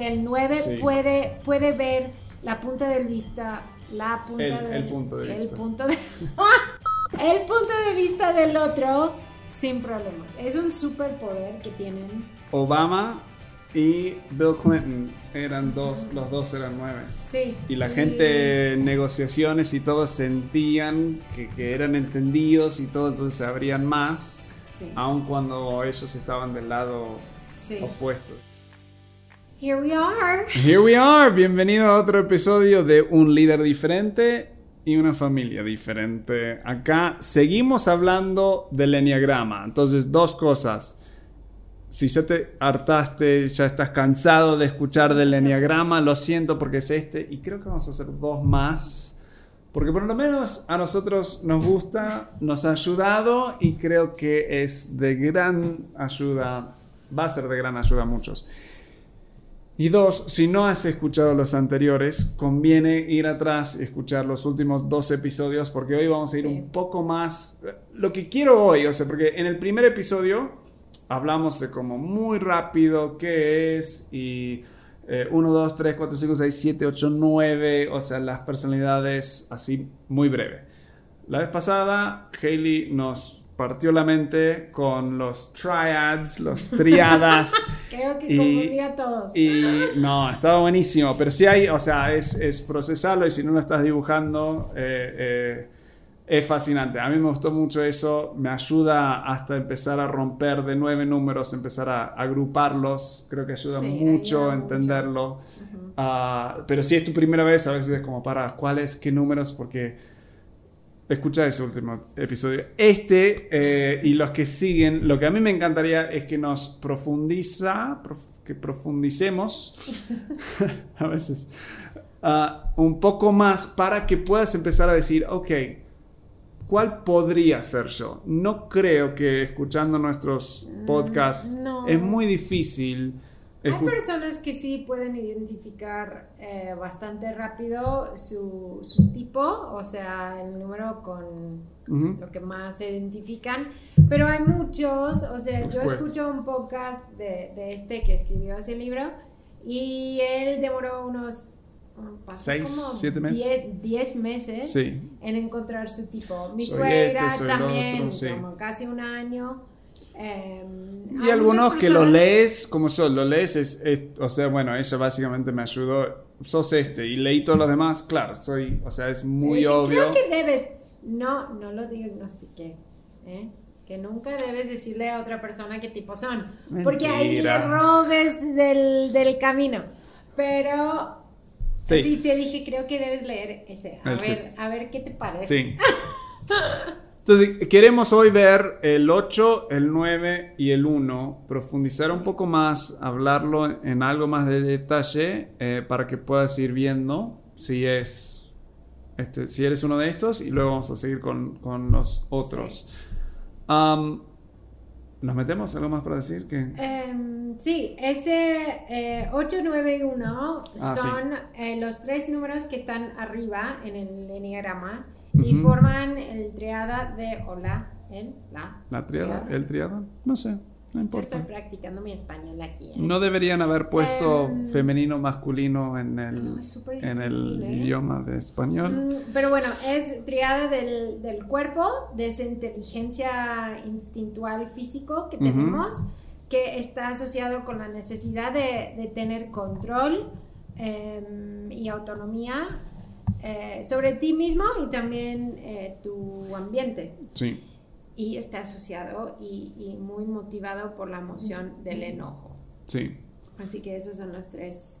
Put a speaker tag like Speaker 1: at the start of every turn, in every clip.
Speaker 1: El 9
Speaker 2: Sí.
Speaker 1: puede, puede ver la punta del vista, la punta
Speaker 2: El-
Speaker 1: del
Speaker 2: el punto de
Speaker 1: el
Speaker 2: vista.
Speaker 1: punto de, el punto de vista del otro sin problema. Es un superpoder que tienen.
Speaker 2: Obama y Bill Clinton eran dos, los dos eran nueve.
Speaker 1: Sí.
Speaker 2: Y la gente en negociaciones y todo sentían que, que eran entendidos y todo, entonces se abrían más,
Speaker 1: Sí.
Speaker 2: aun cuando ellos estaban del lado
Speaker 1: sí.
Speaker 2: opuesto.
Speaker 1: Here we are.
Speaker 2: Here we are, bienvenido a otro episodio de Un líder diferente y una familia diferente. Acá seguimos hablando del enneagrama. Entonces, dos cosas. Si ya te hartaste, ya estás cansado de escuchar del enneagrama, lo siento porque es este y creo que vamos a hacer dos más. Porque por lo menos a nosotros nos gusta, nos ha ayudado y creo que es de gran ayuda, va a ser de gran ayuda a muchos. Y dos, si no has escuchado los anteriores, conviene ir atrás y escuchar los últimos dos episodios porque hoy vamos a ir
Speaker 1: Sí.
Speaker 2: un poco más... Lo que quiero hoy, o sea, porque en el primer episodio hablamos de como muy rápido qué es y 1, 2, 3, 4, 5, 6, 7, 8, 9, o sea, las personalidades así muy breve. La vez pasada, Hailey nos partió la mente con los triads, los triadas.
Speaker 1: Creo que
Speaker 2: Y-
Speaker 1: confundí a todos.
Speaker 2: Y no, estaba buenísimo, pero sí hay, o sea, es, es procesarlo y si no lo estás dibujando, eh, eh, es fascinante. A mí me gustó mucho eso, me ayuda hasta empezar a romper de nueve números, empezar a agruparlos, creo que ayuda
Speaker 1: Sí,
Speaker 2: mucho a
Speaker 1: mucho.
Speaker 2: entenderlo. Ah, pero si es tu primera vez, a veces es como para, ¿cuáles? ¿Qué números? Porque escucha ese último episodio. Este eh, y los que siguen, lo que a mí me encantaría es que nos profundiza, prof- que profundicemos a veces ah, un poco más para que puedas empezar a decir, ok, ¿cuál podría ser yo? No creo que escuchando nuestros podcasts
Speaker 1: no.
Speaker 2: es muy difícil.
Speaker 1: Hay personas que sí pueden identificar eh, bastante rápido su, su tipo, o sea, el número con
Speaker 2: Ujú.
Speaker 1: lo que más se identifican, pero hay muchos, o sea, yo escucho un podcast de, de este que escribió ese libro y él demoró unos... pasó
Speaker 2: Seis,
Speaker 1: como
Speaker 2: siete meses.
Speaker 1: diez- diez meses
Speaker 2: Sí,
Speaker 1: en encontrar su tipo. Mi
Speaker 2: Soy
Speaker 1: suegra
Speaker 2: este,
Speaker 1: también,
Speaker 2: otro, sí.
Speaker 1: como casi un año. Eh,
Speaker 2: Y
Speaker 1: hay
Speaker 2: algunos que lo
Speaker 1: personas-
Speaker 2: lees, como yo, lo lees, es, es- o sea, bueno, ella básicamente me ayudó, sos este, y leí todos los demás, claro, soy, o sea, es muy
Speaker 1: Dije,
Speaker 2: obvio.
Speaker 1: Creo que debes. No, no lo diagnostiqué. ¿eh? Que nunca debes decirle a otra persona qué tipo son. Porque ahí le
Speaker 2: Mentira.
Speaker 1: robes del, del camino. Pero
Speaker 2: Sí.
Speaker 1: sí. te dije, creo que debes leer ese. A
Speaker 2: El
Speaker 1: ver, a ver qué te parece.
Speaker 2: Sí. Entonces, queremos hoy ver el 8, el 9 y el 1, profundizar un poco más, hablarlo en algo más de detalle eh, para que puedas ir viendo si es este, si eres uno de estos y luego vamos a seguir con, con los otros. Am, ¿Nos metemos? ¿Algo más para decir? que
Speaker 1: Em, sí, ese eh, 8, 9 y 1
Speaker 2: Ah, sí.
Speaker 1: son eh, los tres números que están arriba en el enneagrama y forman el triada de hola, el, la.
Speaker 2: ¿La triada?
Speaker 1: triada.
Speaker 2: ¿El triada? No sé, no
Speaker 1: Yo
Speaker 2: importa.
Speaker 1: estoy practicando mi español aquí. ¿eh?
Speaker 2: No deberían haber puesto
Speaker 1: Em,
Speaker 2: femenino, masculino en el,
Speaker 1: No,
Speaker 2: en el
Speaker 1: ¿eh?
Speaker 2: idioma de español.
Speaker 1: Mm, Pero bueno, es triada del, del cuerpo, de esa inteligencia instintual físico que tenemos, que está asociado con la necesidad de, de tener control em, y autonomía eh, sobre ti mismo y también eh, tu ambiente.
Speaker 2: Sí.
Speaker 1: Y está asociado y, y muy motivado por la emoción del enojo.
Speaker 2: Sí.
Speaker 1: Así que esos son los tres.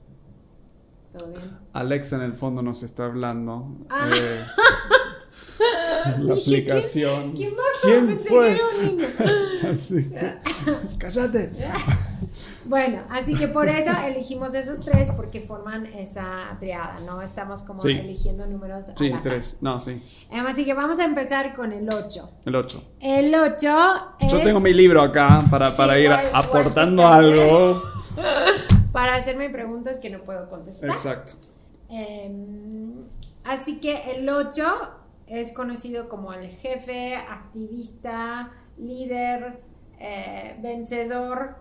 Speaker 1: ¿Todo bien?
Speaker 2: Alexa en el fondo nos está hablando.
Speaker 1: Ah.
Speaker 2: eh, la
Speaker 1: ¿quién-
Speaker 2: aplicación.
Speaker 1: ¿Quién?
Speaker 2: ¿Quién
Speaker 1: Pensé
Speaker 2: fue?
Speaker 1: que era un niño.
Speaker 2: Sí. Cállate.
Speaker 1: Bueno, así que por eso elegimos esos tres porque forman esa triada, ¿no? Estamos como
Speaker 2: Sí.
Speaker 1: eligiendo números
Speaker 2: Sí,
Speaker 1: al
Speaker 2: tres. No, sí.
Speaker 1: Así que vamos a empezar con el 8.
Speaker 2: El 8.
Speaker 1: El 8 es
Speaker 2: Yo tengo mi libro acá para, para
Speaker 1: Sí,
Speaker 2: ir
Speaker 1: igual-
Speaker 2: aportando algo.
Speaker 1: para hacerme preguntas que no puedo contestar.
Speaker 2: Exacto.
Speaker 1: Em, así que el 8 es conocido como el jefe, activista, líder, eh, vencedor,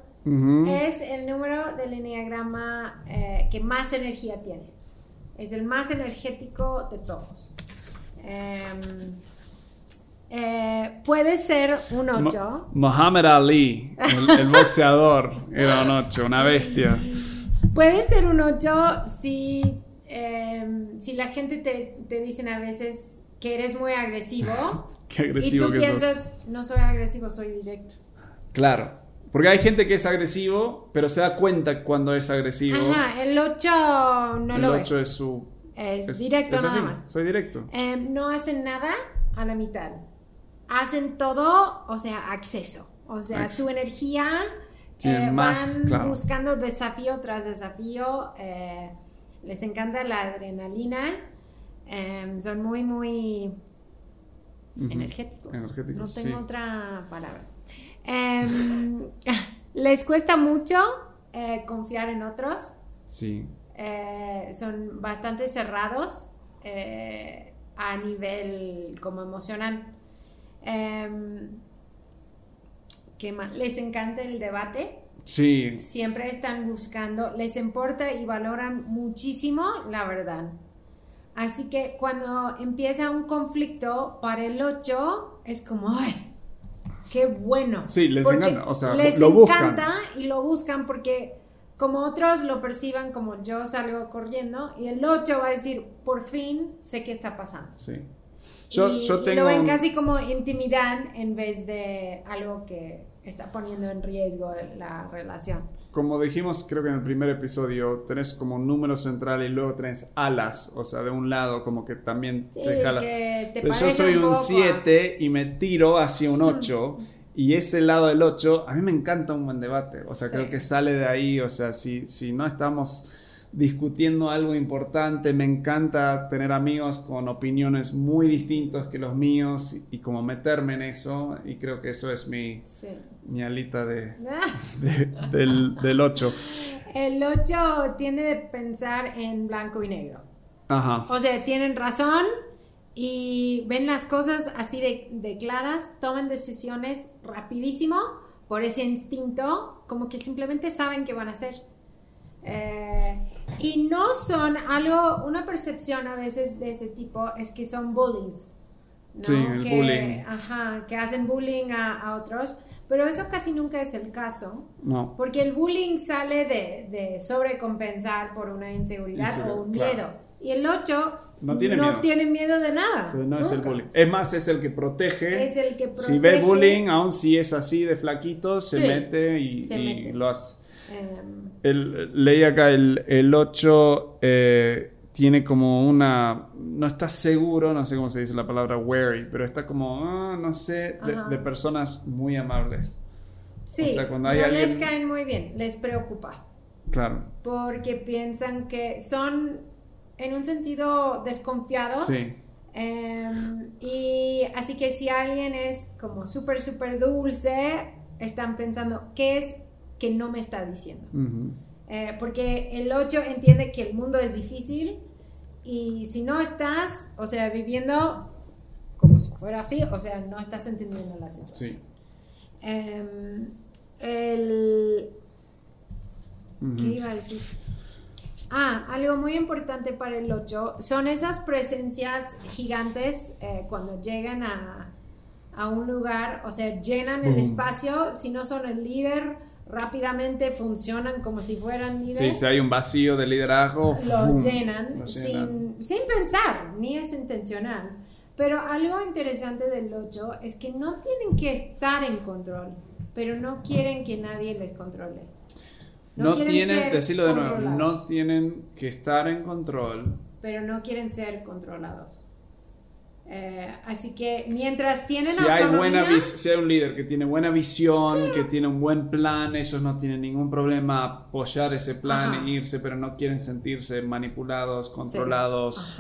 Speaker 1: es el número del enneagrama eh, que más energía tiene. Es el más energético de todos. Em, eh, puede ser un 8.
Speaker 2: Muhammad Ali, el, boxeador, era un 8, una bestia.
Speaker 1: Puede ser un 8 si, em, si la gente te, te dicen a veces que eres muy agresivo.
Speaker 2: Qué agresivo
Speaker 1: y tú piensas, no soy agresivo, soy directo.
Speaker 2: Claro. Porque hay gente que es agresivo, pero se da cuenta cuando es agresivo.
Speaker 1: Ajá, el 8 no
Speaker 2: el
Speaker 1: lo
Speaker 2: El 8 es su...
Speaker 1: Es, directo nada más.
Speaker 2: Soy directo.
Speaker 1: Em, no hacen nada a la mitad. Hacen todo, o sea, acceso. O sea, su energía eh, van buscando desafío tras desafío. Eh, les encanta la adrenalina. Em, son muy, muy energéticos. No tengo otra palabra. Em, les cuesta mucho eh, confiar en otros.
Speaker 2: Sí.
Speaker 1: Eh, son bastante cerrados eh, a nivel como emocional. Em, ¿Qué más? Les encanta el debate.
Speaker 2: Sí.
Speaker 1: Siempre están buscando, les importa y valoran muchísimo la verdad. Así que cuando empieza un conflicto para el 8 es como, ay, qué bueno.
Speaker 2: Sí, les encanta, o sea,
Speaker 1: les
Speaker 2: lo
Speaker 1: encanta y lo buscan porque como otros lo perciban como yo salgo corriendo y el 8 va a decir, por fin sé qué está pasando.
Speaker 2: Sí.
Speaker 1: Yo, y, yo tengo lo ven casi como intimidad en vez de algo que está poniendo en riesgo la relación.
Speaker 2: Como dijimos, creo que en el primer episodio, tenés como un número central y luego tenés alas, o sea, de un lado como que también te jala.
Speaker 1: Pues
Speaker 2: yo soy un 7 y me tiro hacia un 8 y ese lado del 8, a mí me encanta un buen debate, o sea, creo que sale de ahí, o sea, si, si no estamos discutiendo algo importante. Me encanta tener amigos con opiniones muy distintas que los míos y, como meterme en eso. Y creo que eso es mi, mi alita de, del, del 8.
Speaker 1: El 8 tiende de pensar en blanco y negro.
Speaker 2: Ajá.
Speaker 1: O sea, tienen razón y ven las cosas así de, de claras, toman decisiones rapidísimo por ese instinto, como que simplemente saben qué van a hacer. Eh, y no son algo, una percepción a veces de ese tipo es que son bullies.
Speaker 2: Sí, el
Speaker 1: que,
Speaker 2: bullying.
Speaker 1: Ajá, que hacen bullying a, a, otros. Pero eso casi nunca es el caso.
Speaker 2: No.
Speaker 1: Porque el bullying sale de, de sobrecompensar por una inseguridad o un miedo. Y el 8
Speaker 2: no, tiene,
Speaker 1: no
Speaker 2: miedo.
Speaker 1: tiene miedo de nada.
Speaker 2: Entonces no es el bullying. Es más, es el que protege.
Speaker 1: Es el que protege.
Speaker 2: Si ve bullying, aun si es así de flaquito, se
Speaker 1: Sí,
Speaker 2: mete y,
Speaker 1: se
Speaker 2: y
Speaker 1: mete.
Speaker 2: lo hace.
Speaker 1: Em,
Speaker 2: El, leí acá el, el 8 eh, tiene como una. No está seguro, no sé cómo se dice la palabra wary, pero está como, ah, no sé, de, personas muy amables.
Speaker 1: sí,
Speaker 2: O sea, cuando hay
Speaker 1: no
Speaker 2: alguien-
Speaker 1: les caen muy bien, les preocupa.
Speaker 2: Claro.
Speaker 1: porque piensan que son en un sentido desconfiados.
Speaker 2: Sí.
Speaker 1: Em, y así que si alguien es como súper, súper dulce, están pensando, ¿qué es que no me está diciendo? Eh, porque el 8 entiende que el mundo es difícil y si no estás, o sea, viviendo como si fuera así, o sea, no estás entendiendo la situación.
Speaker 2: Sí.
Speaker 1: Em, el. ¿Qué iba a decir? Ah, algo muy importante para el 8 son esas presencias gigantes eh, cuando llegan a, a un lugar, o sea, llenan el espacio, si no son el líder, rápidamente funcionan como si fueran
Speaker 2: Sí,
Speaker 1: líderes.
Speaker 2: si hay un vacío de liderazgo,
Speaker 1: lo llenan,
Speaker 2: lo llenan.
Speaker 1: Sin, sin pensar, ni es intencional. Pero algo interesante del 8 es que no tienen que estar en control, pero no quieren que nadie les controle.
Speaker 2: No,
Speaker 1: quieren
Speaker 2: tienen, decirlo de nuevo, no tienen que estar en control.
Speaker 1: Pero no quieren ser controlados. Eh, así que mientras tienen
Speaker 2: Si hay, buena si hay un líder que tiene buena visión, que tiene un buen plan, ellos no tienen ningún problema apoyar ese plan
Speaker 1: Ajá.
Speaker 2: e irse, pero no quieren sentirse manipulados, controlados.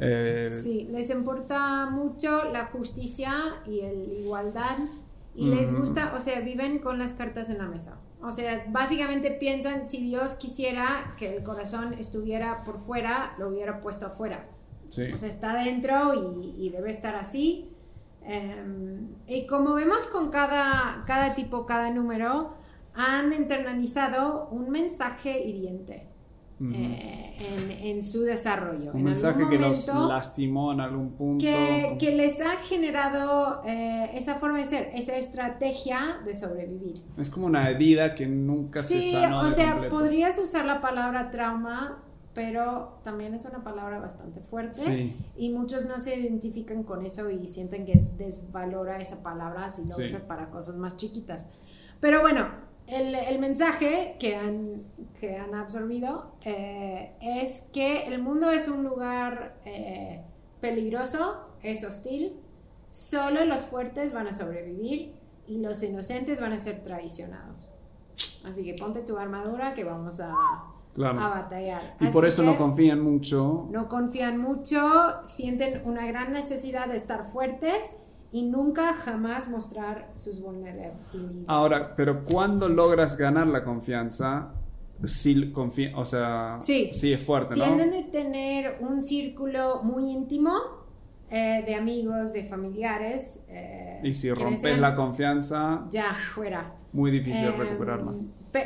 Speaker 2: Eh,
Speaker 1: Sí, les importa mucho la justicia y la igualdad y les gusta, o sea, viven con las cartas en la mesa. O sea, básicamente piensan si Dios quisiera que el corazón estuviera por fuera, lo hubiera puesto afuera.
Speaker 2: Sí.
Speaker 1: O sea, está dentro y, y debe estar así. Em, y como vemos con cada, cada tipo, cada número, han internalizado un mensaje hiriente. Eh, en, su desarrollo.
Speaker 2: Un mensaje que los lastimó en algún punto.
Speaker 1: Que, les ha generado eh, esa forma de ser, esa estrategia de sobrevivir.
Speaker 2: Es como una herida que nunca se sanó.
Speaker 1: Sí, o sea, podrías usar la palabra trauma, pero también es una palabra bastante fuerte y muchos no se identifican con eso y sienten que desvalora esa palabra si lo usan para cosas más chiquitas. Pero bueno, el, mensaje que han, que han absorbido eh, es que el mundo es un lugar eh, peligroso, es hostil, solo los fuertes van a sobrevivir y los inocentes van a ser traicionados. Así que ponte tu armadura que vamos a, a batallar.
Speaker 2: Y por eso no confían mucho.
Speaker 1: No confían mucho, sienten una gran necesidad de estar fuertes y nunca jamás mostrar sus vulnerabilidades.
Speaker 2: Ahora, pero cuando logras ganar la confianza, sí, o sea, sí, es fuerte,
Speaker 1: ¿no? Tienden a tener un círculo muy íntimo eh, de amigos, de familiares.
Speaker 2: Eh, y si rompes la confianza,
Speaker 1: ya fuera.
Speaker 2: Muy difícil em, recuperarla.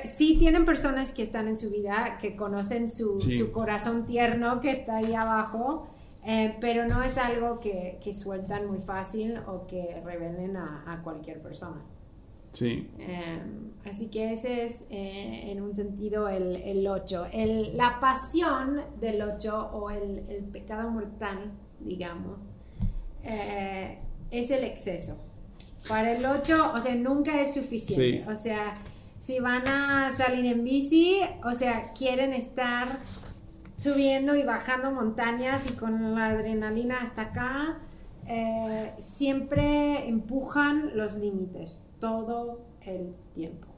Speaker 1: Sí tienen personas que están en su vida, que conocen su, su corazón tierno que está ahí abajo eh, pero no es algo que, que, sueltan muy fácil o que revelen a, a cualquier persona.
Speaker 2: Sí.
Speaker 1: Em, así que ese es eh, en un sentido el, el 8. El, la pasión del 8 o el, el pecado mortal, digamos, eh, es el exceso. Para el 8, o sea, nunca es suficiente. O sea, si van a salir en bici, o sea, quieren estar subiendo y bajando montañas y con la adrenalina hasta acá, eh, siempre empujan los límites todo el tiempo.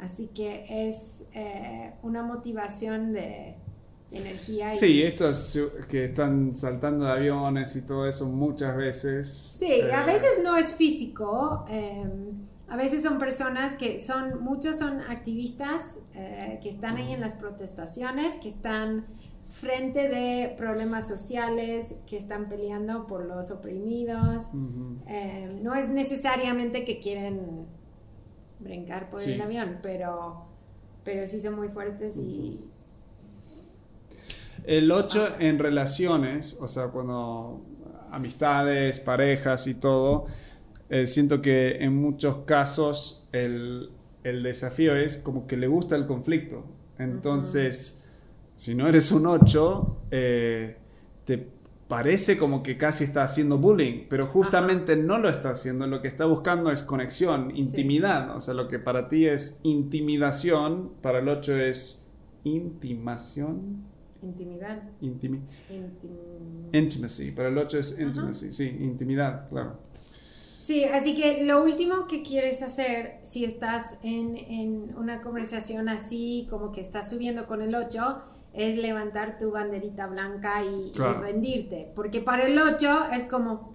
Speaker 1: Así que es eh, una motivación de, energía.
Speaker 2: Sí, estos que están saltando de aviones y todo eso muchas veces.
Speaker 1: Sí, a eh, veces no es físico. A veces son personas que son, muchos son activistas eh, que están ahí en las protestaciones, que están frente de problemas sociales, que están peleando por los oprimidos. Eh, no es necesariamente que quieren brincar por el avión, pero, pero sí son muy fuertes y...
Speaker 2: El 8 en relaciones, o sea, cuando amistades, parejas y todo, eh, siento que en muchos casos el, desafío es como que le gusta el conflicto. Entonces, si no eres un 8, eh, te parece como que casi está haciendo bullying, pero justamente no lo está haciendo. Lo que está buscando es conexión, intimidad. O sea, lo que para ti es intimidación, para el 8 es intimación.
Speaker 1: Intimidad.
Speaker 2: Intimacy. Para el 8 es intimacy. Sí, intimidad, claro.
Speaker 1: Sí, así que lo último que quieres hacer si estás en, una conversación así, como que estás subiendo con el 8, es levantar tu banderita blanca y, rendirte. Porque para el 8 es como,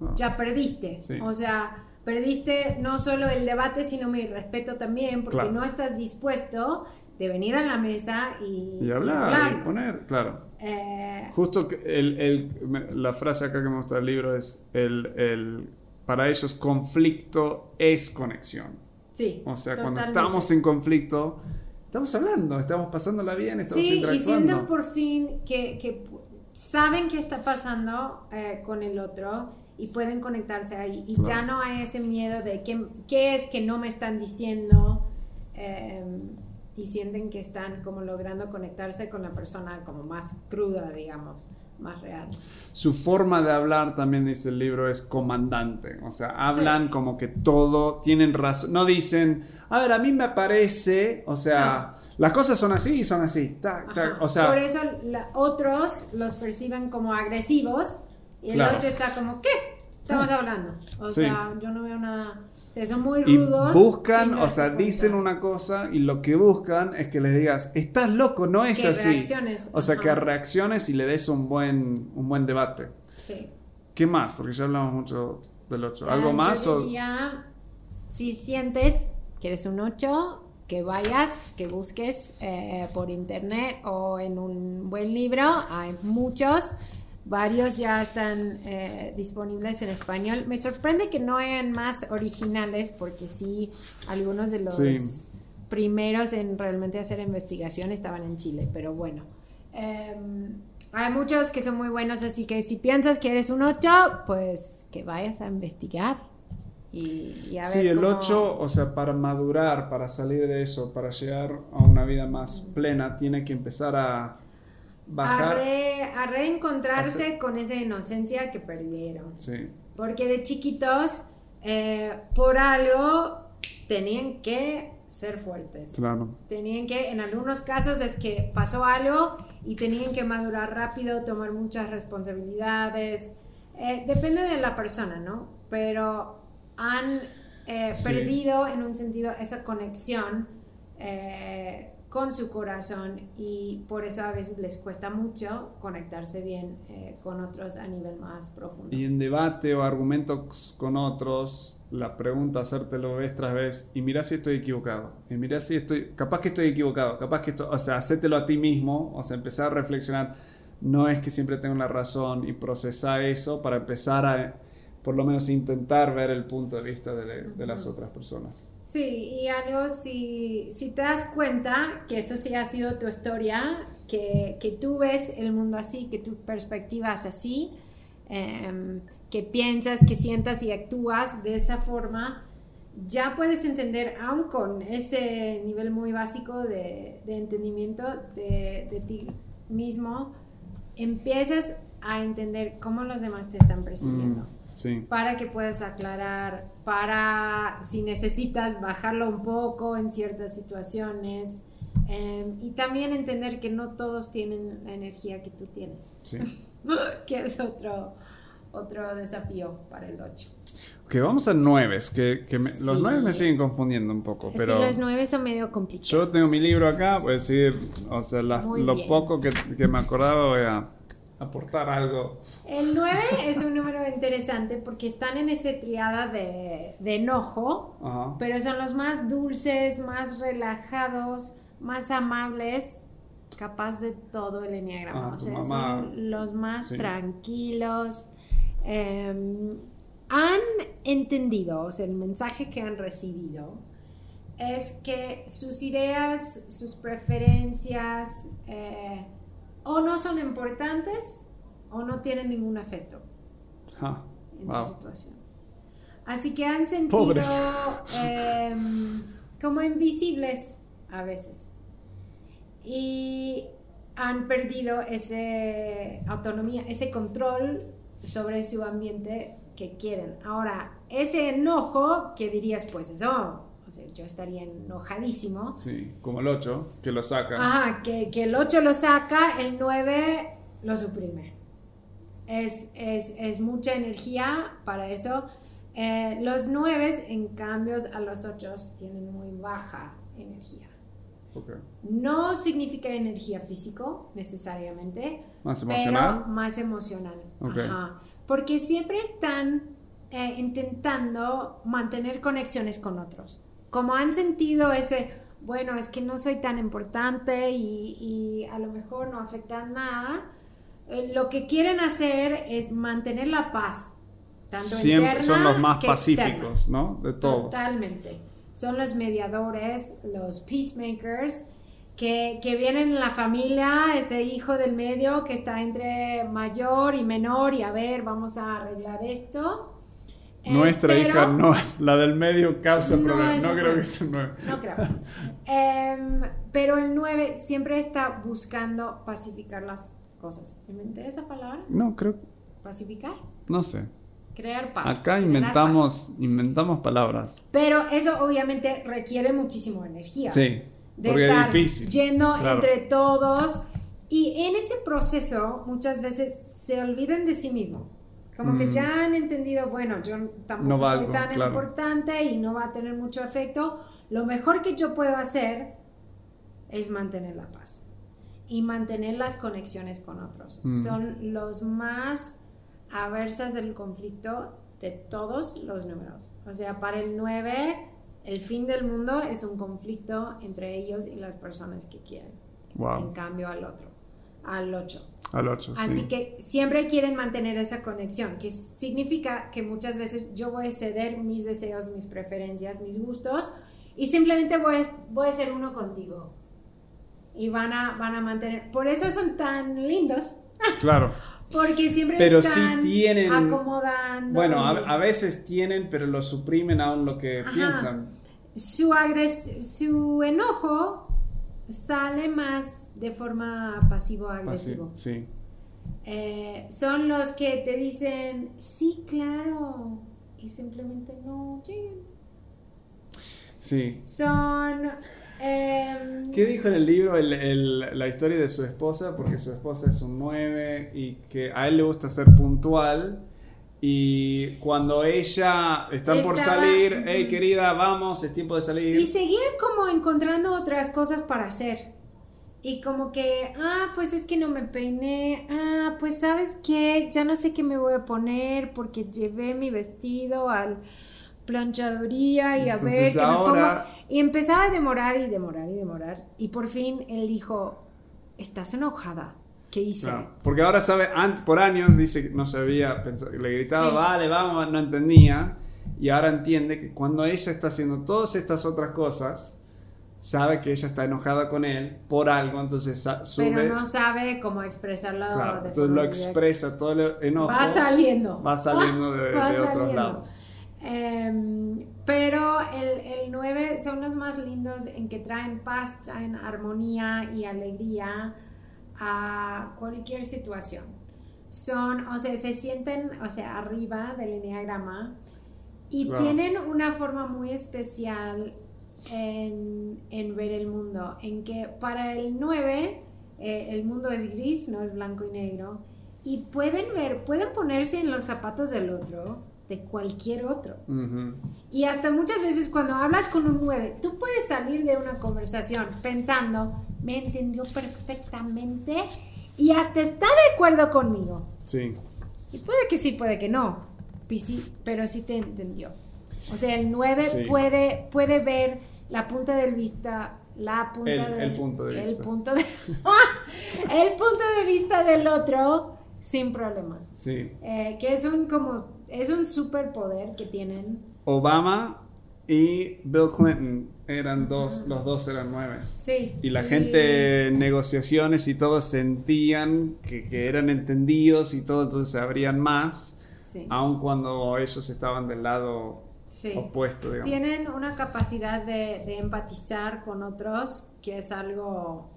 Speaker 1: ah. ya perdiste. O sea, perdiste no solo el debate, sino mi respeto también, porque no estás dispuesto de venir a la mesa y,
Speaker 2: hablar, y, poner, claro.
Speaker 1: Eh,
Speaker 2: Justo el, la frase acá que me gusta del libro es el para ellos conflicto es conexión.
Speaker 1: Sí.
Speaker 2: O sea, cuando estamos en conflicto, estamos hablando, estamos pasándola bien, estamos
Speaker 1: sí, y sienten por fin que, saben qué está pasando eh, con el otro y pueden conectarse ahí. Y ya no hay ese miedo de qué, qué es que no me están diciendo. Em, y sienten que están como logrando conectarse con la persona como más cruda, digamos más real.
Speaker 2: Su forma de hablar, también dice el libro, es comandante. O sea, hablan como que todo, tienen razón. No dicen, a ver, a mí me parece, o sea, las cosas son así y son así. o sea,
Speaker 1: Por eso otros los perciben como agresivos y el otro está como, ¿qué? Estamos hablando. O sea, yo no veo nada son muy rudos.
Speaker 2: Y buscan, o sea, dicen una cosa y lo que buscan es que les digas, estás loco, no es así. Reacciones. O sea, que reacciones y le des un buen, un buen debate.
Speaker 1: Sí.
Speaker 2: ¿Qué más? Porque ya hablamos mucho del 8. ¿Algo más? o...
Speaker 1: si sientes que eres un 8, que vayas, que busques eh, por internet o en un buen libro, hay muchos Varios ya están eh, disponibles en español. Me sorprende que no hayan más originales porque sí, algunos de los primeros en realmente hacer investigación estaban en Chile, pero bueno. Em, hay muchos que son muy buenos, así que si piensas que eres un 8, pues que vayas a investigar. Y, a ver
Speaker 2: sí, el 8, o sea, para madurar, para salir de eso, para llegar a una vida más plena, tiene que empezar a bajar.
Speaker 1: A, reencontrarse con esa inocencia que perdieron.
Speaker 2: Sí.
Speaker 1: Porque de chiquitos, eh, por algo, tenían que ser fuertes.
Speaker 2: Claro.
Speaker 1: Tenían que, en algunos casos es que pasó algo y tenían que madurar rápido, tomar muchas responsabilidades. Eh, depende de la persona, ¿no? Pero han eh, perdido en un sentido esa conexión eh, con su corazón y por eso a veces les cuesta mucho conectarse bien eh, con otros a nivel más profundo.
Speaker 2: Y en debate o argumentos con otros, la pregunta hacértelo vez tras vez y mira si estoy equivocado, y mira si estoy, capaz que estoy equivocado, capaz que esto, o sea, hacértelo a ti mismo, o sea, empezar a reflexionar, no es que siempre tengo la razón y procesar eso para empezar a por lo menos intentar ver el punto de vista de, de las otras personas.
Speaker 1: Sí, y algo, si, si te das cuenta que eso sí ha sido tu historia, que, que tú ves el mundo así, que tu perspectiva es así, em, que piensas, que sientas y actúas de esa forma, ya puedes entender, aún con ese nivel muy básico de, de entendimiento de, de, ti mismo, empiezas a entender cómo los demás te están percibiendo. Mm para que puedas aclarar, para si necesitas bajarlo un poco en ciertas situaciones. Em, y también entender que no todos tienen la energía que tú tienes.
Speaker 2: Sí.
Speaker 1: que es otro, otro desafío para el 8.
Speaker 2: Ok, vamos a 9, que, que los 9 me siguen confundiendo un poco. Pero
Speaker 1: sí, los 9 son medio complicados.
Speaker 2: Yo tengo mi libro acá, voy a decir, o sea, lo poco que, que, me acordaba voy a aportar algo.
Speaker 1: El 9 es un número interesante porque están en esa triada de, de enojo, pero son los más dulces, más relajados, más amables, capaz de todo el enneagrama. Ah, o sea, son los más tranquilos. Em, han entendido, o sea, el mensaje que han recibido es que sus ideas, sus preferencias, eh, o no son importantes o no tienen ningún efecto en su situación. Así que han sentido em, como invisibles a veces. Y han perdido esa autonomía, ese control sobre su ambiente que quieren. Ahora, ese enojo que dirías, pues eso o sea, yo estaría enojadísimo.
Speaker 2: Sí, como el 8, que lo saca.
Speaker 1: Ajá, que, que el 8 lo saca, el 9 lo suprime. Es, es, es mucha energía para eso. Eh, los 9, en cambio, a los 8 tienen muy baja energía.
Speaker 2: Okay.
Speaker 1: No significa energía físico necesariamente.
Speaker 2: Más emocional.
Speaker 1: Pero más emocional. Ajá. Porque siempre están eh, intentando mantener conexiones con otros como han sentido ese, bueno, es que no soy tan importante y, a lo mejor no afecta nada, eh, lo que quieren hacer es mantener la paz. Tanto
Speaker 2: Siempre son los más pacíficos, ¿no? De todos.
Speaker 1: Totalmente. Son los mediadores, los peacemakers, que, que, vienen en la familia, ese hijo del medio que está entre mayor y menor y a ver, vamos a arreglar esto.
Speaker 2: Nuestra hija no es la del medio causa problemas. No creo que sea 9.
Speaker 1: No creo. Em, pero el 9 siempre está buscando pacificar las cosas. ¿Inventé esa palabra?
Speaker 2: No, creo.
Speaker 1: ¿Pacificar?
Speaker 2: No sé.
Speaker 1: Crear paz.
Speaker 2: Acá inventamos, inventamos palabras.
Speaker 1: Pero eso obviamente requiere muchísimo energía.
Speaker 2: Sí. De estar es difícil.
Speaker 1: yendo entre todos. Y en ese proceso muchas veces se olviden de sí mismo. Como que ya han entendido, bueno, yo tampoco soy tan importante y no va a tener mucho efecto. Lo mejor que yo puedo hacer es mantener la paz y mantener las conexiones con otros. Son los más aversas del conflicto de todos los números. O sea, para el 9, el fin del mundo es un conflicto entre ellos y las personas que quieren. En cambio al otro, al 8.
Speaker 2: Al 8,
Speaker 1: Así
Speaker 2: sí.
Speaker 1: que siempre quieren mantener esa conexión, que significa que muchas veces yo voy a ceder mis deseos, mis preferencias, mis gustos y simplemente voy a, voy a ser uno contigo. Y van a, van a mantener. Por eso son tan lindos.
Speaker 2: Claro.
Speaker 1: Porque siempre
Speaker 2: Pero sí
Speaker 1: están
Speaker 2: tienen-
Speaker 1: acomodando.
Speaker 2: Bueno, a, a veces tienen, pero lo suprimen aún lo que
Speaker 1: Ajá.
Speaker 2: piensan.
Speaker 1: su, agres su enojo sale más de forma pasivo-agresivo.
Speaker 2: sí.
Speaker 1: Eh, son los que te dicen, sí, claro, y simplemente no llegan.
Speaker 2: Sí.
Speaker 1: Son... em,
Speaker 2: ¿Qué dijo en el libro el- el- la historia de su esposa? Porque su esposa es un 9 y que a él le gusta ser puntual. Y cuando ella están por salir, hey querida, vamos, es tiempo de salir.
Speaker 1: Y seguía como encontrando otras cosas para hacer. Y como que, ah, pues es que no me peiné. Ah, pues sabes qué, ya no sé qué me voy a poner porque llevé mi vestido al planchaduría y a ver
Speaker 2: Entonces
Speaker 1: qué me
Speaker 2: ahora-
Speaker 1: pongo. Y empezaba a demorar y demorar y demorar. Y por fin él dijo, estás enojada. ¿Qué hice?
Speaker 2: Claro, porque ahora sabe, por años dice que no sabía, le gritaba,
Speaker 1: Sí.
Speaker 2: vale, vamos, no entendía. Y ahora entiende que cuando ella está haciendo todas estas otras cosas, sabe que ella está enojada con él por algo, entonces sube.
Speaker 1: Pero no sabe cómo expresarlo
Speaker 2: claro,
Speaker 1: de
Speaker 2: entonces lo
Speaker 1: directa.
Speaker 2: expresa todo el enojo.
Speaker 1: Va saliendo.
Speaker 2: Va saliendo de,
Speaker 1: Va
Speaker 2: de otros lados.
Speaker 1: Em, pero el, el 9 son los más lindos en que traen paz, traen armonía y alegría a cualquier situación. Son, o sea, se sienten, o sea, arriba del enneagrama y tienen una forma muy especial en, en ver el mundo, en que para el 9 eh, el mundo es gris, no es blanco y negro, y pueden ver, pueden ponerse en los zapatos del otro, de cualquier otro.
Speaker 2: Ujú.
Speaker 1: Y hasta muchas veces cuando hablas con un 9, tú puedes salir de una conversación pensando, me entendió perfectamente y hasta está de acuerdo conmigo.
Speaker 2: Sí,
Speaker 1: Y puede que sí, puede que no, sí, pero sí te entendió. O sea, el 9
Speaker 2: Sí.
Speaker 1: puede, puede ver la punta del vista, la punta
Speaker 2: El-
Speaker 1: del
Speaker 2: el punto de
Speaker 1: el
Speaker 2: vista.
Speaker 1: punto de, el punto de vista del otro sin problema.
Speaker 2: sí.
Speaker 1: Eh, que es un como es un superpoder que tienen.
Speaker 2: Obama y Bill Clinton eran dos, los dos eran nueve.
Speaker 1: Sí.
Speaker 2: Y la gente en negociaciones y todo sentían que, que eran entendidos y todo, entonces se abrían más,
Speaker 1: Sí.
Speaker 2: aun cuando ellos estaban del lado
Speaker 1: sí.
Speaker 2: opuesto, digamos.
Speaker 1: Tienen una capacidad de, de empatizar con otros que es algo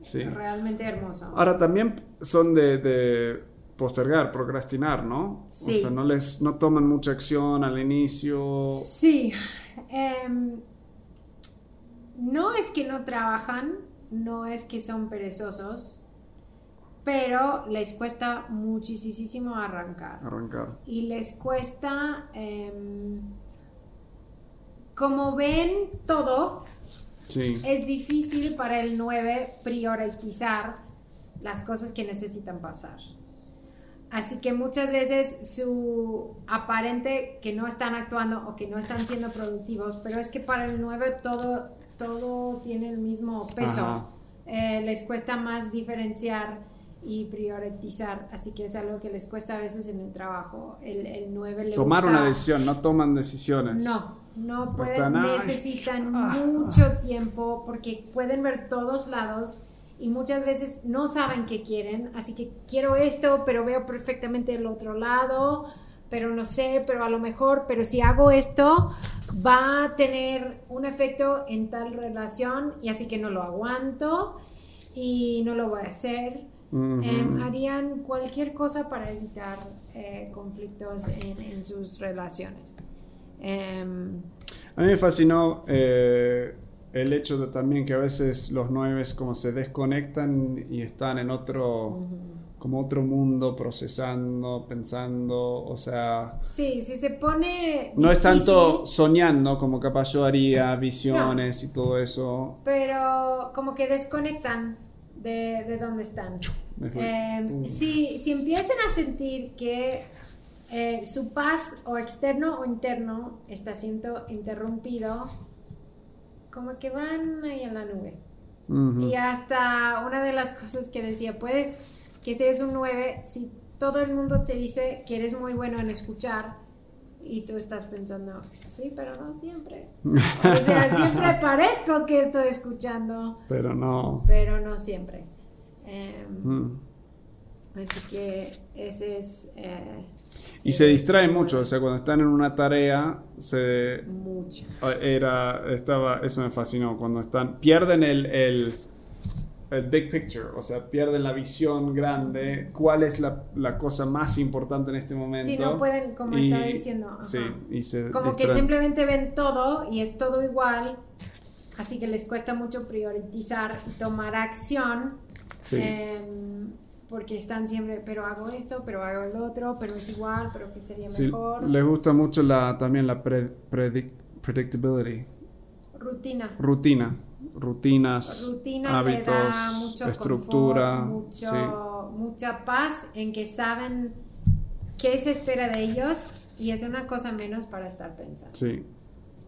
Speaker 2: Sí.
Speaker 1: realmente hermoso.
Speaker 2: Ahora también son de, de postergar, procrastinar, ¿no? O sea, no les no toman mucha acción al inicio.
Speaker 1: Sí. em, no es que no trabajan, no es que son perezosos, pero les cuesta muchísimo arrancar.
Speaker 2: Arrancar.
Speaker 1: y les cuesta, em, como ven todo,
Speaker 2: Sí.
Speaker 1: es difícil para el 9 priorizar las cosas que necesitan pasar. Así que muchas veces su aparente que no están actuando o que no están siendo productivos, pero es que para el 9 todo, todo tiene el mismo peso. Eh, les cuesta más diferenciar y priorizar, así que es algo que les cuesta a veces en el trabajo. El, el 9 le
Speaker 2: Tomar
Speaker 1: gusta-
Speaker 2: una decisión, no toman decisiones.
Speaker 1: no, no pueden,
Speaker 2: Están,
Speaker 1: necesitan
Speaker 2: ah,
Speaker 1: mucho tiempo porque pueden ver todos lados y muchas veces no saben qué quieren, así que quiero esto, pero veo perfectamente el otro lado, pero no sé, pero a lo mejor, pero si hago esto va a tener un efecto en tal relación y así que no lo aguanto y no lo voy a hacer.
Speaker 2: Ujú.
Speaker 1: Em, harían cualquier cosa para evitar eh, conflictos en, en sus relaciones. Em,
Speaker 2: A mí me fascinó eh, el hecho de también que a veces los nueve como se desconectan y están en otro, como otro mundo, procesando, pensando, o sea,
Speaker 1: sí, si se pone...
Speaker 2: no es tanto soñando como capaz yo haría, visiones y todo eso.
Speaker 1: Pero como que desconectan de, de dónde están. Em, si, si empiezan a sentir que eh, su paz o externo o interno está siendo interrumpido, como que van ahí en la nube. Y hasta una de las cosas que decía, puedes que si es un 9, si todo el mundo te dice que eres muy bueno en escuchar y tú estás pensando, sí, pero no siempre. O sea, siempre parezco que estoy escuchando.
Speaker 2: Pero no.
Speaker 1: Pero no siempre. Em,
Speaker 2: Mm.
Speaker 1: Así que ese es... eh,
Speaker 2: Y se distrae mucho, o sea, cuando están en una tarea, se
Speaker 1: mucho.
Speaker 2: era, estaba, eso me fascinó, cuando están, pierden el, el, el big picture, o sea, pierden la visión grande, cuál es la, la cosa más importante en este momento.
Speaker 1: Sí, no pueden, como
Speaker 2: y-
Speaker 1: estaba diciendo. ajá.
Speaker 2: Sí, y se
Speaker 1: Como que
Speaker 2: distraen.
Speaker 1: simplemente ven todo y es todo igual, así que les cuesta mucho priorizar y tomar acción,
Speaker 2: Sí.
Speaker 1: em, porque están siempre, pero hago esto, pero hago el otro, pero es igual, pero que sería
Speaker 2: Sí,
Speaker 1: mejor.
Speaker 2: les gusta mucho la, también la pre- predic- predictability,
Speaker 1: Rutina.
Speaker 2: rutina, rutinas,
Speaker 1: Rutina
Speaker 2: hábitos,
Speaker 1: le da mucho
Speaker 2: estructura.
Speaker 1: confort, mucho,
Speaker 2: sí.
Speaker 1: mucha paz en que saben qué se espera de ellos y es una cosa menos para estar pensando.
Speaker 2: Sí,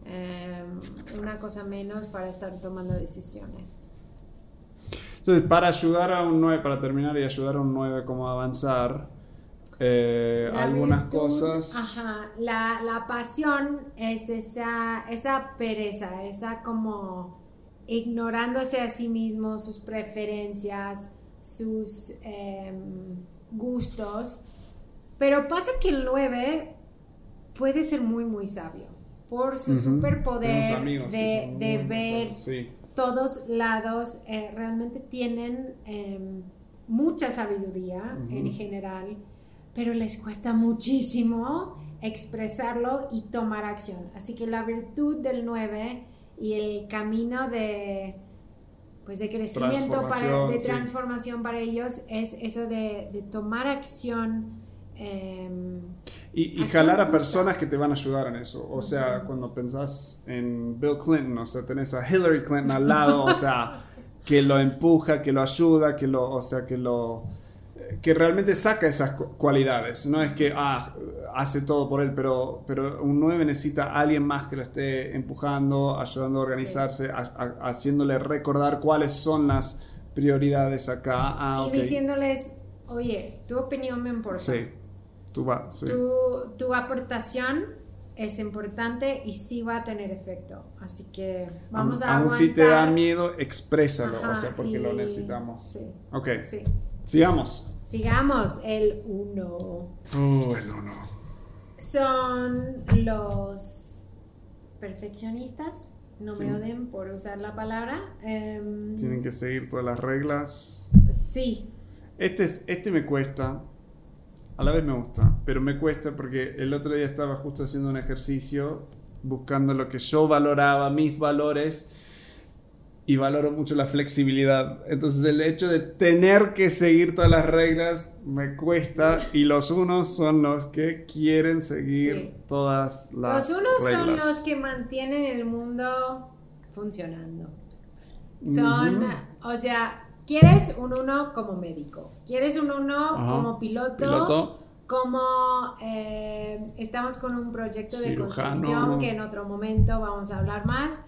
Speaker 1: Em, una cosa menos para estar tomando decisiones.
Speaker 2: Entonces, para ayudar a un 9, para terminar y ayudar a un 9 como a avanzar, eh, algunas
Speaker 1: virtud,
Speaker 2: cosas...
Speaker 1: Ajá, la, la pasión es esa, esa pereza, esa como ignorándose a sí mismo, sus preferencias, sus em, gustos. Pero pasa que el 9 puede ser muy, muy sabio por su superpoder
Speaker 2: Tenemos amigos que
Speaker 1: de, ver
Speaker 2: Sí,
Speaker 1: todos lados eh, realmente tienen em, mucha sabiduría en general, pero les cuesta muchísimo expresarlo y tomar acción. Así que la virtud del 9 y el camino de pues de crecimiento para,
Speaker 2: Transformación,
Speaker 1: de
Speaker 2: sí.
Speaker 1: transformación para ellos es eso de, de tomar acción em,
Speaker 2: Y, y
Speaker 1: Acción
Speaker 2: jalar a personas que te van a ayudar en eso. O sea, cuando pensás en Bill Clinton, o sea, tenés a Hillary Clinton al lado, o sea, que lo empuja, que lo ayuda, que lo, o sea, que lo, que realmente saca esas cu- cualidades. No es que, ah, hace todo por él, pero, pero un 9 necesita a alguien más que lo esté empujando, ayudando a organizarse, a- a- haciéndole recordar cuáles son las prioridades acá. Ah,
Speaker 1: y
Speaker 2: ok.
Speaker 1: diciéndoles, oye, tu opinión me importa.
Speaker 2: Sí, tú vas. sí.
Speaker 1: tu, tu aportación es importante y sí va a tener efecto. Así que vamos a
Speaker 2: Aún
Speaker 1: aguantar.
Speaker 2: si te da miedo, exprésalo,
Speaker 1: Ajá,
Speaker 2: o sea, porque lo
Speaker 1: y-
Speaker 2: necesitamos.
Speaker 1: Sí,
Speaker 2: Ok,
Speaker 1: sí.
Speaker 2: sigamos.
Speaker 1: Sigamos. El 1
Speaker 2: Uh, el uno.
Speaker 1: son los perfeccionistas. No
Speaker 2: Sí.
Speaker 1: me odien por usar la palabra. Em,
Speaker 2: Tienen que seguir todas las reglas.
Speaker 1: Sí,
Speaker 2: Este, es, este me cuesta, a la vez me gusta, pero me cuesta porque el otro día estaba justo haciendo un ejercicio buscando lo que yo valoraba, mis valores, y valoro mucho la flexibilidad. Entonces el hecho de tener que seguir todas las reglas me cuesta y los unos son los que quieren seguir
Speaker 1: Sí.
Speaker 2: todas las
Speaker 1: los unos son
Speaker 2: reglas.
Speaker 1: los que mantienen el mundo funcionando. Son, o sea, quieres un uno como médico, quieres un uno
Speaker 2: Ajá.
Speaker 1: como piloto,
Speaker 2: Piloto.
Speaker 1: como eh, estamos con un proyecto de
Speaker 2: Cirujano.
Speaker 1: construcción que en otro momento vamos a hablar más,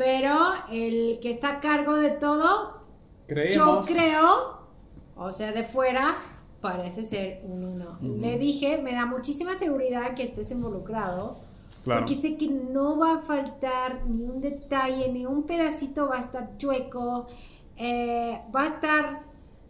Speaker 1: pero el que está a cargo de todo, yo creo, o sea, de fuera, parece ser un uno. Le dije, me da muchísima seguridad que estés involucrado.
Speaker 2: Claro.
Speaker 1: Porque sé que no va a faltar ni un detalle, ni un pedacito va a estar chueco, eh, va a estar,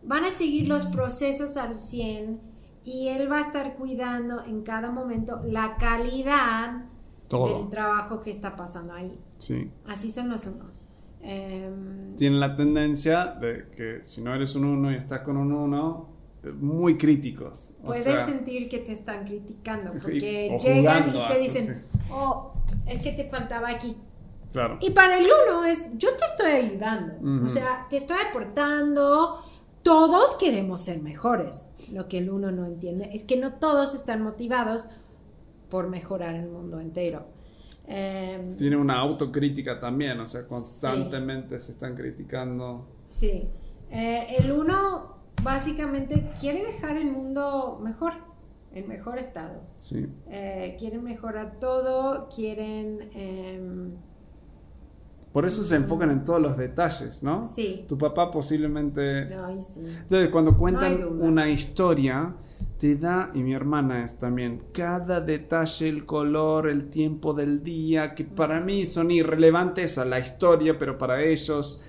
Speaker 1: van a seguir los procesos al 100 y él va a estar cuidando en cada momento la calidad
Speaker 2: Todo.
Speaker 1: del trabajo que está pasando ahí.
Speaker 2: Sí.
Speaker 1: Así son los unos. Em,
Speaker 2: Tienen la tendencia de que si no eres un uno y estás con un uno, eh, muy críticos. O
Speaker 1: puedes
Speaker 2: sea,
Speaker 1: sentir que te están criticando porque
Speaker 2: o
Speaker 1: llegan y te dicen,
Speaker 2: sí.
Speaker 1: oh, es que te faltaba aquí.
Speaker 2: Claro.
Speaker 1: Y para el uno es, yo te estoy ayudando,
Speaker 2: Ujú.
Speaker 1: o sea, te estoy aportando, todos queremos ser mejores. Lo que el uno no entiende es que no todos están motivados por mejorar el mundo entero. Em,
Speaker 2: Tiene una autocrítica también, o sea, constantemente se están criticando.
Speaker 1: sí, Eh, el uno básicamente quiere dejar el mundo mejor, en mejor estado.
Speaker 2: Sí.
Speaker 1: Eh, quieren mejorar todo, quieren em,
Speaker 2: Por eso se enfocan en todos los detalles, ¿no?
Speaker 1: Sí.
Speaker 2: Tu papá posiblemente...
Speaker 1: Ay, sí.
Speaker 2: Entonces, cuando cuentan una historia, te da, y mi hermana es también, cada detalle, el color, el tiempo del día, que para mí son irrelevantes a la historia, pero para ellos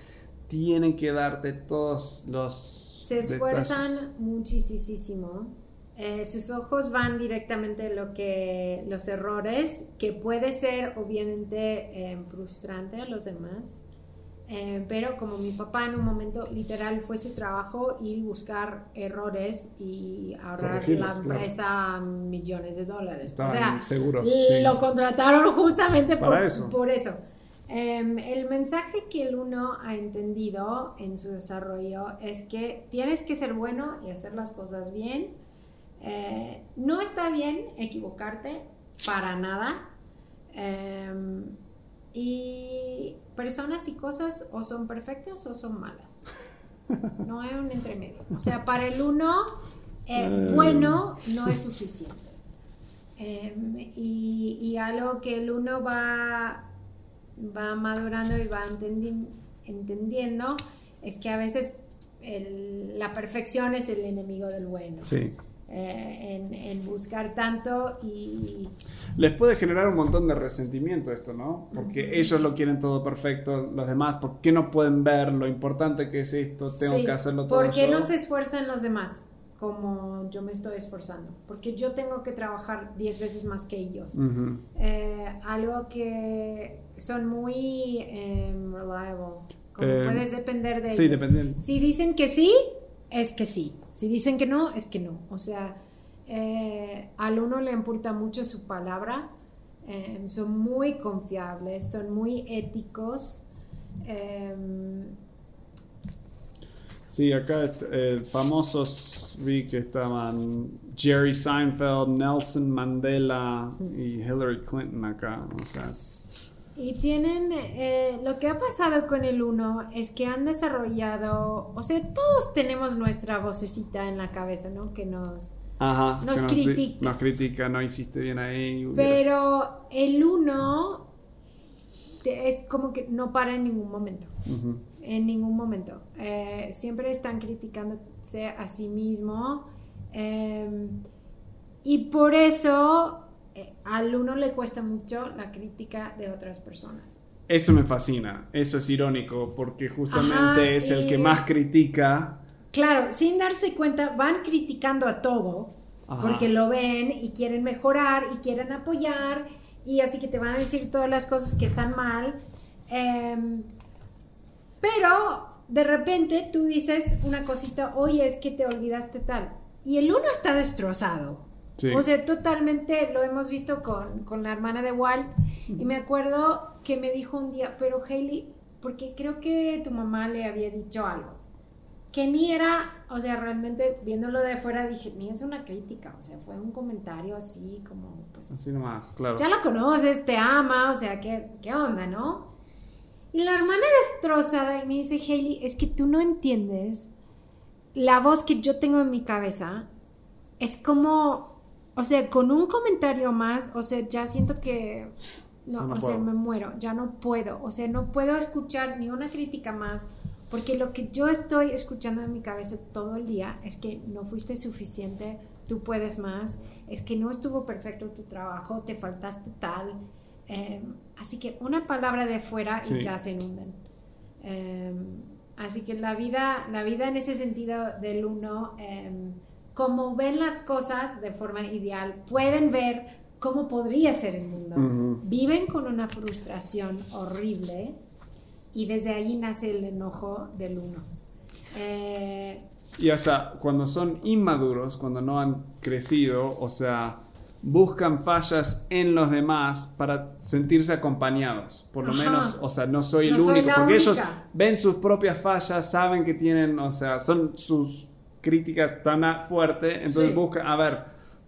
Speaker 2: tienen que darte todos los...
Speaker 1: Se esfuerzan
Speaker 2: detalles.
Speaker 1: muchísimo. Eh, sus ojos van directamente a lo que los errores, que puede ser obviamente eh, frustrante a los demás. Eh, pero como mi papá en un momento literal fue su trabajo ir buscar errores y ahorrar la
Speaker 2: claro.
Speaker 1: empresa millones de dólares.
Speaker 2: Estaban
Speaker 1: o sea,
Speaker 2: seguros, sí.
Speaker 1: lo contrataron justamente
Speaker 2: Para
Speaker 1: por
Speaker 2: eso.
Speaker 1: Por eso. Em, el mensaje que el uno ha entendido en su desarrollo es que tienes que ser bueno y hacer las cosas bien. Eh, no está bien equivocarte para nada. Em, y personas y cosas o son perfectas o son malas. No hay un entremedio. O sea, para el uno, eh,
Speaker 2: Eh.
Speaker 1: bueno no es suficiente. Em, y, y algo que el uno va, va madurando y va entendi- entendiendo es que a veces el- la perfección es el enemigo del bueno.
Speaker 2: Sí.
Speaker 1: Eh, en, en buscar tanto y
Speaker 2: Les puede generar un montón de resentimiento esto, ¿no? Porque ellos lo quieren todo perfecto, los demás, ¿por qué no pueden ver lo importante que es esto? Tengo
Speaker 1: Sí,
Speaker 2: que hacerlo todo
Speaker 1: ¿Por qué
Speaker 2: yo.
Speaker 1: no se esfuerzan los demás como yo me estoy esforzando? Porque yo tengo que trabajar 10 veces más que ellos.
Speaker 2: Ujú.
Speaker 1: Eh, algo que son muy em, reliable. Como
Speaker 2: Eh,
Speaker 1: puedes depender de
Speaker 2: Sí,
Speaker 1: ellos.
Speaker 2: dependiendo.
Speaker 1: Si dicen que sí, es que sí. Si dicen que no, es que no. O sea, eh, al uno le importa mucho su palabra. eh, son muy confiables, son muy éticos. em,
Speaker 2: Sí, acá eh, famosos vi que estaban Jerry Seinfeld, Nelson Mandela y Hillary Clinton acá. O sea,
Speaker 1: Y tienen, eh, lo que ha pasado con el uno es que han desarrollado, o sea, todos tenemos nuestra vocecita en la cabeza, ¿no? Que nos...
Speaker 2: Ajá,
Speaker 1: Nos
Speaker 2: que
Speaker 1: critica.
Speaker 2: Nos critica, no hiciste bien ahí.
Speaker 1: Pero el uno es como que no para en ningún momento, en ningún momento. Eh, siempre están criticándose a sí mismo. eh, y por eso eh, al uno le cuesta mucho la crítica de otras personas.
Speaker 2: Eso me fascina, eso es irónico, porque justamente
Speaker 1: Ajá,
Speaker 2: es el que más critica.
Speaker 1: Claro, sin darse cuenta, van criticando a todo
Speaker 2: Ajá.
Speaker 1: porque lo ven y quieren mejorar y quieren apoyar y así que te van a decir todas las cosas que están mal. Em, pero de repente tú dices una cosita, oye, es que te olvidaste tal. Y el uno está destrozado.
Speaker 2: Sí.
Speaker 1: O sea, totalmente lo hemos visto con, con la hermana de Walt. Y me acuerdo que me dijo un día, pero Hailey, porque creo que tu mamá le había dicho algo. Que ni era, o sea, realmente viéndolo de afuera dije, ni es una crítica, o sea, fue un comentario así como, pues,
Speaker 2: Así nomás, claro.
Speaker 1: ya la conoces, te ama, o sea, ¿qué, qué onda, no? Y la hermana destrozada y me dice, Hailey, es que tú no entiendes la voz que yo tengo en mi cabeza. Es como, o sea, con un comentario más, o sea, ya siento que, no,
Speaker 2: Sí, no
Speaker 1: o sea, me muero, ya no puedo, o sea, no puedo escuchar ni una crítica más. Porque lo que yo estoy escuchando en mi cabeza todo el día es que no fuiste suficiente, tú puedes más, es que no estuvo perfecto tu trabajo, te faltaste tal. Eh, así que una palabra de fuera
Speaker 2: Sí.
Speaker 1: y ya se inundan. Eh, así que la vida, la vida en ese sentido del uno, eh, como ven las cosas de forma ideal, pueden ver cómo podría ser el mundo.
Speaker 2: Ujú.
Speaker 1: Viven con una frustración horrible y desde ahí nace el enojo del uno. Eh,
Speaker 2: Y hasta cuando son inmaduros, cuando no han crecido, o sea, buscan fallas en los demás para sentirse acompañados. Por lo
Speaker 1: Ajá.
Speaker 2: menos, o sea, no soy el
Speaker 1: No
Speaker 2: único, porque ellos
Speaker 1: única.
Speaker 2: ven sus propias fallas, saben que tienen, o sea, son sus críticas tan fuerte, entonces
Speaker 1: Sí.
Speaker 2: buscan, a ver,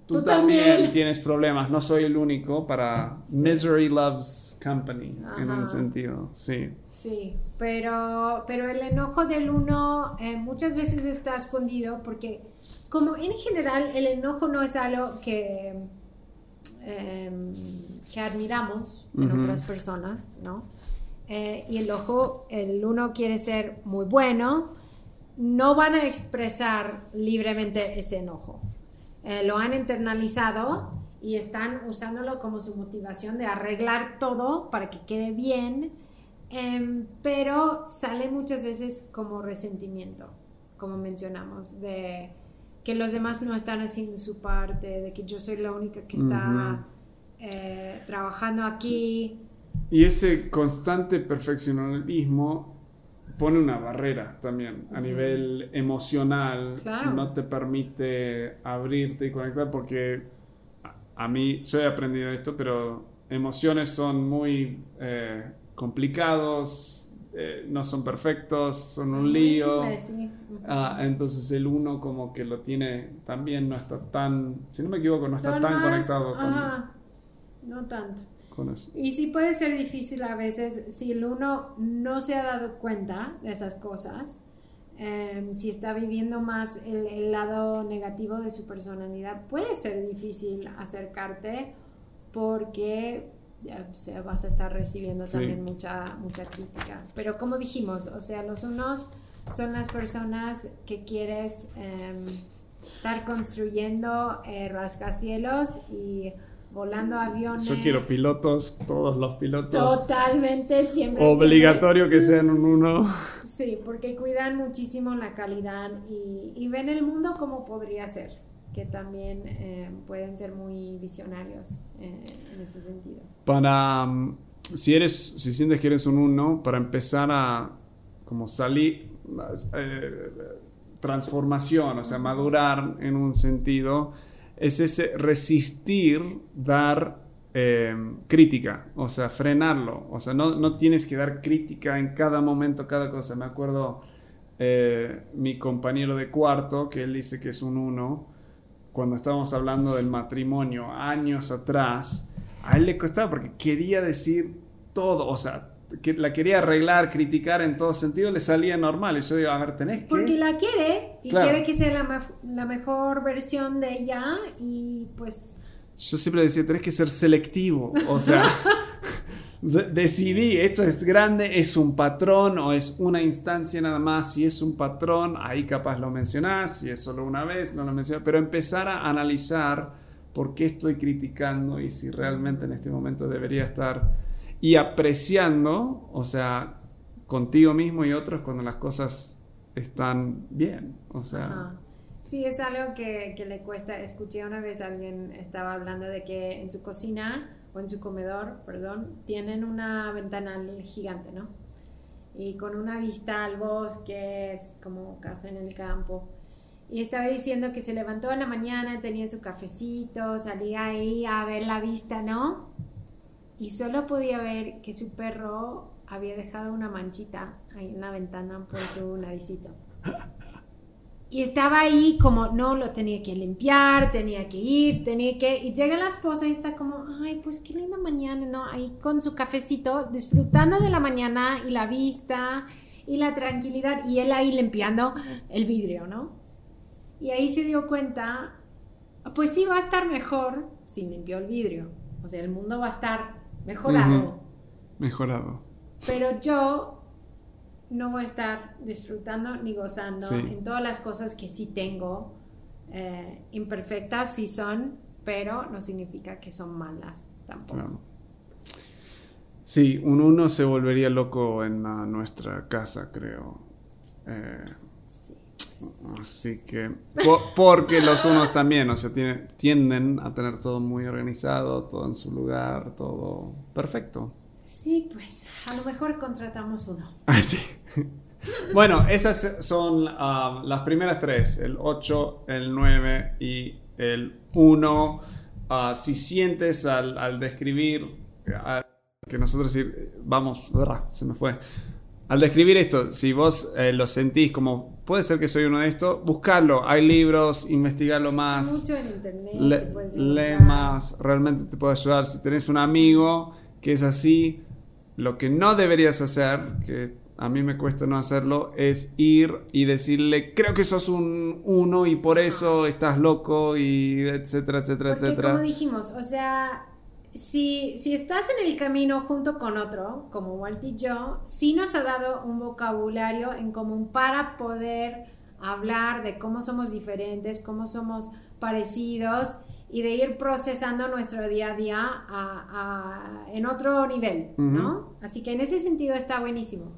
Speaker 2: tú,
Speaker 1: Tú
Speaker 2: también,
Speaker 1: también.
Speaker 2: tienes problemas, no soy el único para Misery Loves Company, en un sentido, sí.
Speaker 1: Sí, pero, pero el enojo del uno eh, muchas veces está escondido porque como en general el enojo no es algo que, em, que admiramos en otras personas, ¿no? eh, y el ojo, el uno quiere ser muy bueno, no van a expresar libremente ese enojo. Eh, lo han internalizado y están usándolo como su motivación de arreglar todo para que quede bien, em, pero sale muchas veces como resentimiento, como mencionamos, de que los demás no están haciendo su parte, de que yo soy la única que está eh, trabajando aquí.
Speaker 2: Y ese constante perfeccionismo pone una barrera también a nivel emocional, no te permite abrirte y conectar porque a, mí, yo he aprendido esto, pero emociones son muy eh, complicados, eh, no son perfectos, son un lío. Ah, entonces el uno como que lo tiene también, no está tan, si no me equivoco, no está tan conectado
Speaker 1: con... no tanto. Y sí puede ser difícil a veces si el uno no se ha dado cuenta de esas cosas, em, si está viviendo más el, lado negativo de su personalidad, puede ser difícil acercarte porque vas a estar recibiendo también mucha, mucha crítica. Pero como dijimos, o sea, los unos son las personas que quieres em, estar construyendo eh, rascacielos y volando aviones.
Speaker 2: Yo quiero pilotos, todos los pilotos.
Speaker 1: Totalmente, siempre.
Speaker 2: Obligatorio que sean un uno.
Speaker 1: Sí, porque cuidan muchísimo la calidad y, ven el mundo como podría ser, que también eh, pueden ser muy visionarios eh, en ese sentido.
Speaker 2: Para, mm, si eres, si sientes que eres un uno, para empezar a como salir, eh, transformación, o sea, madurar en un sentido es ese resistir dar eh, crítica, o sea, frenarlo. O sea, no, no, tienes que dar crítica en cada momento, cada cosa. Me acuerdo eh, mi compañero de cuarto, que él dice que es un uno, cuando estábamos hablando del matrimonio años atrás, a él le costaba porque quería decir todo, o sea, que la quería arreglar, criticar en todo sentido, le salía normal. Y yo digo, a ver, tenés que.
Speaker 1: Porque la quiere y quiere que sea la, la, mejor versión de ella y pues.
Speaker 2: Yo siempre decía, tenés que ser selectivo. O sea, decidí, esto es grande, es un patrón o es una instancia nada más. Si es un patrón, ahí capaz lo mencionás. Si es solo una vez, no lo mencionás. Pero empezar a analizar por qué estoy criticando y si realmente en este momento debería estar y apreciando, o sea, contigo mismo y otros cuando las cosas están bien, o sea...
Speaker 1: Sí, es algo que, que, le cuesta. Escuché una vez alguien estaba hablando de que en su cocina o en su comedor, perdón, tienen una ventana gigante, ¿no? Y con una vista al bosque, es como casa en el campo. Y estaba diciendo que se levantó en la mañana, tenía su cafecito, salía ahí a ver la vista, ¿no? Y solo podía ver que su perro había dejado una manchita ahí en la ventana por su naricito. Y estaba ahí como, no, lo tenía que limpiar, tenía que ir, tenía que... Y llega la esposa y está como, ay, pues qué linda mañana, ¿no? Ahí con su cafecito, disfrutando de la mañana y la vista y la tranquilidad. Y él ahí limpiando el vidrio, ¿no? Y ahí se dio cuenta, pues sí, va a estar mejor si limpió el vidrio. O sea, el mundo va a estar mejorado.
Speaker 2: Mejorado.
Speaker 1: Pero yo no voy a estar disfrutando ni gozando en todas las cosas que sí tengo. Eh, imperfectas sí son, pero no significa que son malas tampoco.
Speaker 2: Sí, un uno se volvería loco en nuestra casa, creo. Eh, Así que, porque los unos también, o sea, tienden a tener todo muy organizado, todo en su lugar, todo perfecto.
Speaker 1: Sí, pues a lo mejor contratamos uno.
Speaker 2: Ah, sí. bueno, esas son ah, las primeras tres, el 8, el 9 y el 1. Ah, si sientes al, describir, que nosotros vamos, se me fue. Al describir esto, si vos eh, lo sentís como puede ser que soy uno de estos, buscarlo. Hay libros, investigarlo más.
Speaker 1: Mucho en internet.
Speaker 2: lee más, realmente te puede ayudar. Si tenés un amigo que es así, lo que no deberías hacer, que a mí me cuesta no hacerlo, es ir y decirle, creo que sos un uno y por eso estás loco y etcétera, etcétera,
Speaker 1: Porque
Speaker 2: etcétera.
Speaker 1: Como dijimos, o sea, si, si estás en el camino junto con otro, como Walt y yo, sí nos ha dado un vocabulario en común para poder hablar de cómo somos diferentes, cómo somos parecidos y de ir procesando nuestro día a día en otro nivel, ¿no? Así que en ese sentido está buenísimo.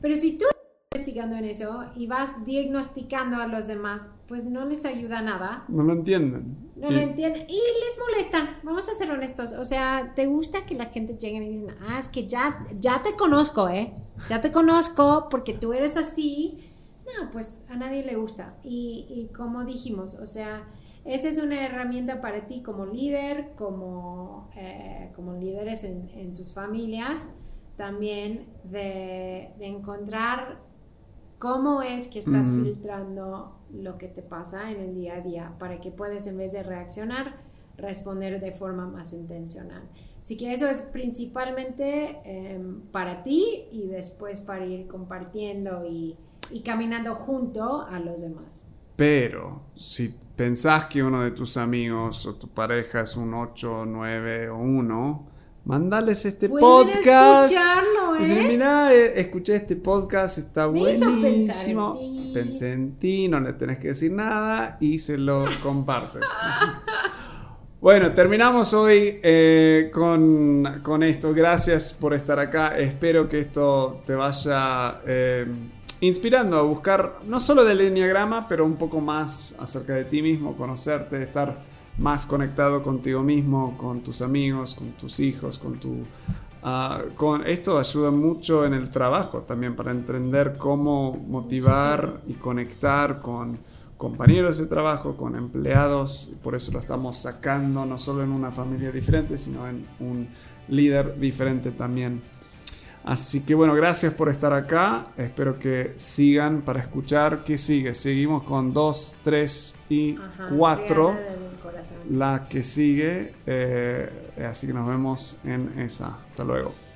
Speaker 1: Pero si tú estás investigando en eso y vas diagnosticando a los demás, pues no les ayuda nada.
Speaker 2: No lo entienden.
Speaker 1: No lo entienden y les molesta, vamos a ser honestos. O sea, ¿te gusta que la gente llegue y digan, ah, es que ya, ya te conozco, ¿eh? Ya te conozco porque tú eres así no, pues a nadie le gusta. Y, como dijimos, o sea, esa es una herramienta para ti como líder, como, eh, como líderes en, sus familias, también de, encontrar cómo es que estás filtrando lo que te pasa en el día a día para que puedas en vez de reaccionar, responder de forma más intencional. Así que eso es principalmente em, para ti y después para ir compartiendo y, y caminando junto a los demás.
Speaker 2: Pero si pensás que uno de tus amigos o tu pareja es un 8, 9 o 1, mandales este podcast.
Speaker 1: escucharlo, ¿eh?
Speaker 2: mira, eh, escuché este podcast, está buenísimo. Pensé en ti, no le tenés que decir nada y se lo compartes. Bueno, terminamos hoy eh, con, con, esto. Gracias por estar acá. Espero que esto te vaya eh, inspirando a buscar no solo del enneagrama, pero un poco más acerca de ti mismo, conocerte, estar más conectado contigo mismo, con tus amigos, con tus hijos, con tu... Ah, con, esto ayuda mucho en el trabajo también para entender cómo motivar y conectar con compañeros de trabajo, con empleados, por eso lo estamos sacando no solo en una familia diferente, sino en un líder diferente también. Así que bueno, gracias por estar acá. Espero que sigan para escuchar qué sigue. Seguimos con 2, 3 y 4. La que sigue. Eh, así que nos vemos en esa. Hasta luego.